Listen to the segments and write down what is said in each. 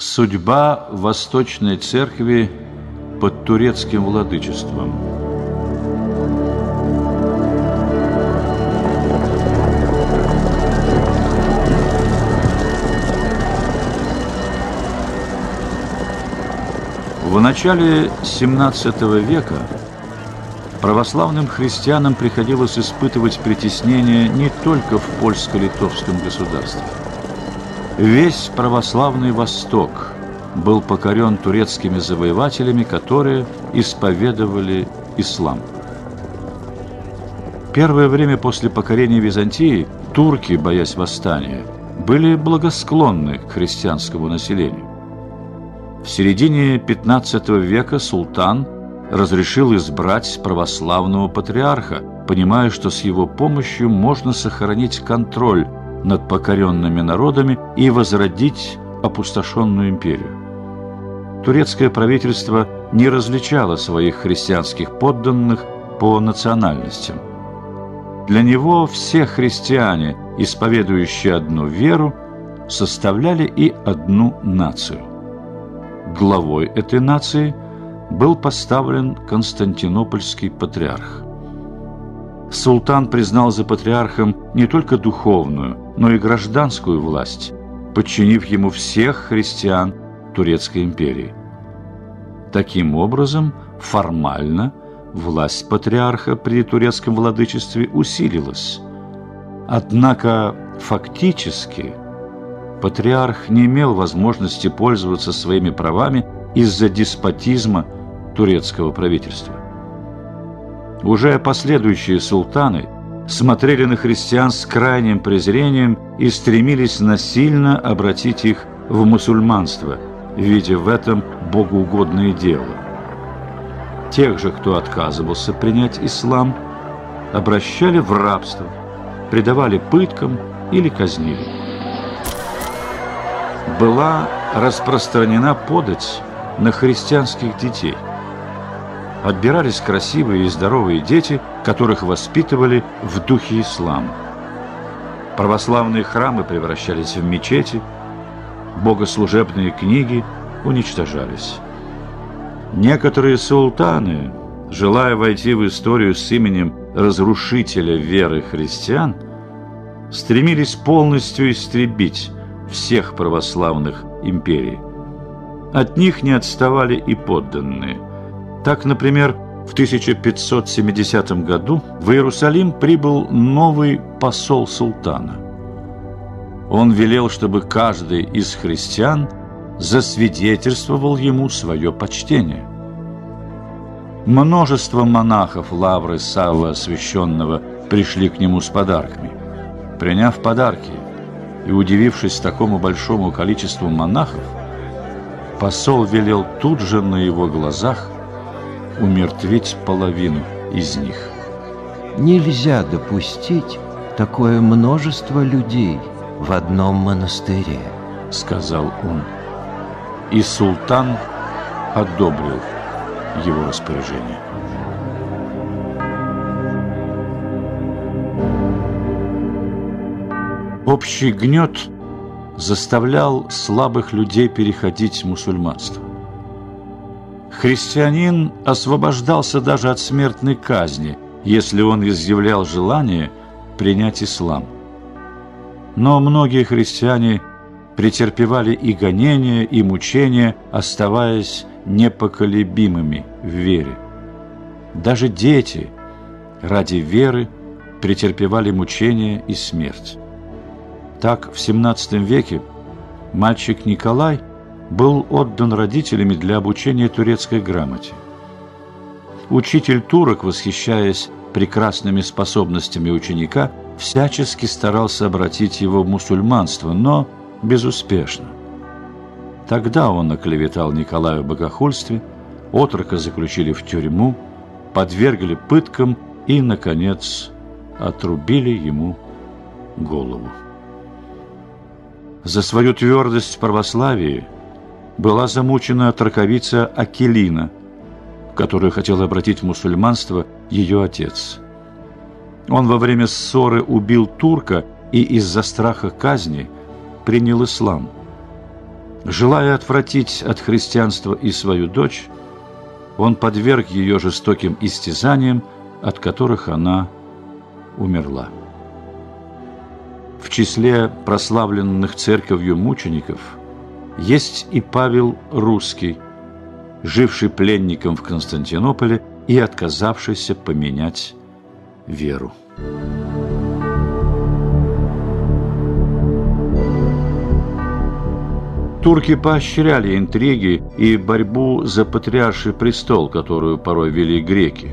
Судьба Восточной Церкви под турецким владычеством. В начале XVII века православным христианам приходилось испытывать притеснение не только в польско-литовском государстве. Весь православный Восток был покорен турецкими завоевателями, которые исповедовали ислам. Первое время после покорения Византии турки, боясь восстания, были благосклонны к христианскому населению. В середине 15 века султан разрешил избрать православного патриарха, понимая, что с его помощью можно сохранить контроль над покоренными народами и возродить опустошенную империю турецкое правительство не различало своих христианских подданных по национальностям. Для него все христиане, исповедующие одну веру, составляли и одну нацию. Главой этой нации был поставлен Константинопольский патриарх. Султан признал за патриархом не только духовную, но и гражданскую власть, подчинив ему всех христиан Турецкой империи. Таким образом, формально власть патриарха при турецком владычестве усилилась. Однако фактически патриарх не имел возможности пользоваться своими правами из-за деспотизма турецкого правительства. Уже последующие султаны смотрели на христиан с крайним презрением и стремились насильно обратить их в мусульманство – видя в этом богоугодное дело. Тех же, кто отказывался принять ислам, обращали в рабство, предавали пыткам или казнили. Была распространена подать на христианских детей. Отбирались красивые и здоровые дети, которых воспитывали в духе ислама. Православные храмы превращались в мечети – богослужебные книги уничтожались. Некоторые султаны, желая войти в историю с именем разрушителя веры христиан, стремились полностью истребить всех православных империй. От них не отставали и подданные. Так, например, в 1570 году в Иерусалим прибыл новый посол султана – он велел, чтобы каждый из христиан засвидетельствовал ему свое почтение. Множество монахов лавры Савва Освященного пришли к нему с подарками. Приняв подарки и удивившись такому большому количеству монахов, посол велел тут же на его глазах умертвить половину из них. Нельзя допустить такое множество людей – в одном монастыре», — сказал он. И султан одобрил его распоряжение. Общий гнет заставлял слабых людей переходить в мусульманство. Христианин освобождался даже от смертной казни, если он изъявлял желание принять ислам – но многие христиане претерпевали и гонения, и мучения, оставаясь непоколебимыми в вере. Даже дети ради веры претерпевали мучения и смерть. Так, в XVII веке мальчик Николай был отдан родителями для обучения турецкой грамоте. Учитель турок, восхищаясь прекрасными способностями ученика, всячески старался обратить его в мусульманство, но безуспешно. Тогда он оклеветал Николая в богохульстве, отрока заключили в тюрьму, подвергли пыткам и, наконец, отрубили ему голову. За свою твердость в православии была замучена траковица Акелина, которую хотел обратить в мусульманство ее отец – он во время ссоры убил турка и из-за страха казни принял ислам. Желая отвратить от христианства и свою дочь, он подверг ее жестоким истязаниям, от которых она умерла. В числе прославленных церковью мучеников есть и Павел Русский, живший пленником в Константинополе и отказавшийся поменять веру. Турки поощряли интриги и борьбу за патриарший престол, которую порой вели греки.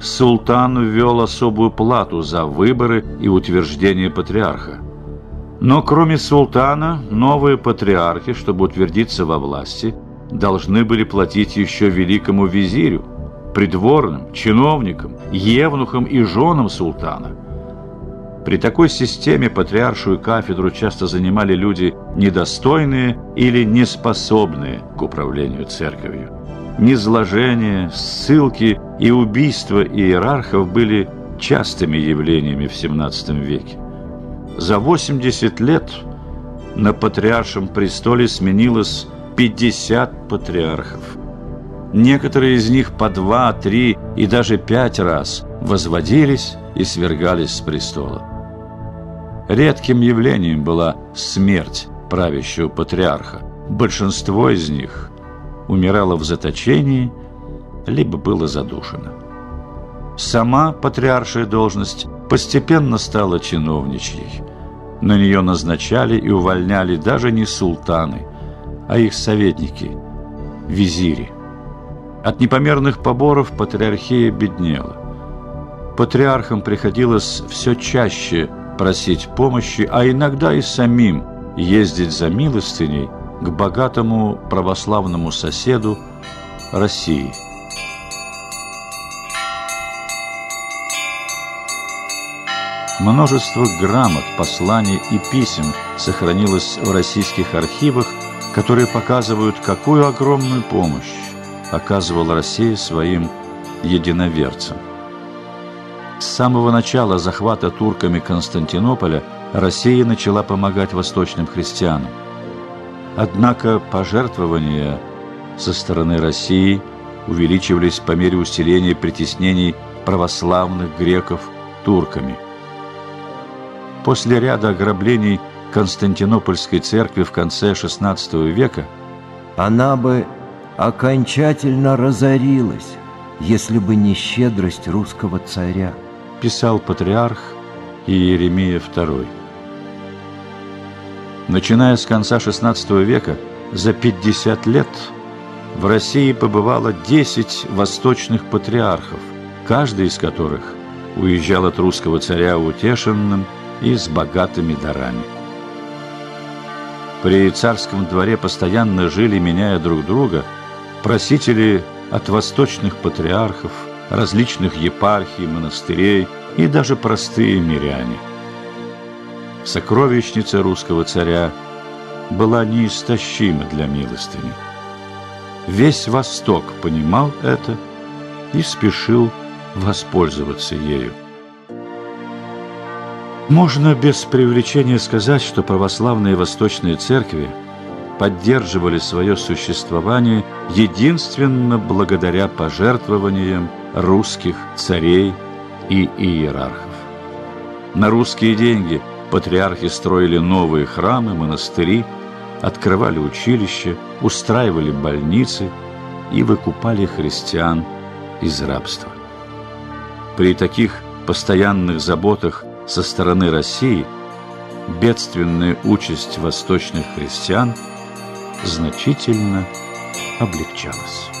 Султан ввел особую плату за выборы и утверждение патриарха. Но кроме султана, новые патриархи, чтобы утвердиться во власти, должны были платить еще великому визирю, придворным, чиновникам, евнухам и женам султана – при такой системе патриаршую кафедру часто занимали люди недостойные или неспособные к управлению церковью. Низложение, ссылки и убийства иерархов были частыми явлениями в XVII веке. За 80 лет на патриаршем престоле сменилось 50 патриархов. Некоторые из них по два, три и даже пять раз возводились и свергались с престола. Редким явлением была смерть правящего патриарха. Большинство из них умирало в заточении, либо было задушено. Сама патриаршая должность постепенно стала чиновничьей. На нее назначали и увольняли даже не султаны, а их советники, визири. От непомерных поборов патриархия беднела. Патриархам приходилось все чаще просить помощи, а иногда и самим ездить за милостыней к богатому православному соседу России. Множество грамот, посланий и писем сохранилось в российских архивах, которые показывают, какую огромную помощь оказывала Россия своим единоверцам. С самого начала захвата турками Константинополя Россия начала помогать восточным христианам. Однако пожертвования со стороны России увеличивались по мере усиления притеснений православных греков турками. После ряда ограблений Константинопольской церкви в конце XVI века она бы окончательно разорилась, если бы не щедрость русского царя писал патриарх Иеремия II. Начиная с конца XVI века, за 50 лет в России побывало 10 восточных патриархов, каждый из которых уезжал от русского царя утешенным и с богатыми дарами. При царском дворе постоянно жили, меняя друг друга, просители от восточных патриархов – различных епархий, монастырей и даже простые миряне. Сокровищница русского царя была неистощима для милостыни. Весь Восток понимал это и спешил воспользоваться ею. Можно без привлечения сказать, что православные восточные церкви поддерживали свое существование единственно благодаря пожертвованиям русских царей и иерархов. На русские деньги патриархи строили новые храмы, монастыри, открывали училища, устраивали больницы и выкупали христиан из рабства. При таких постоянных заботах со стороны России бедственная участь восточных христиан значительно облегчалась.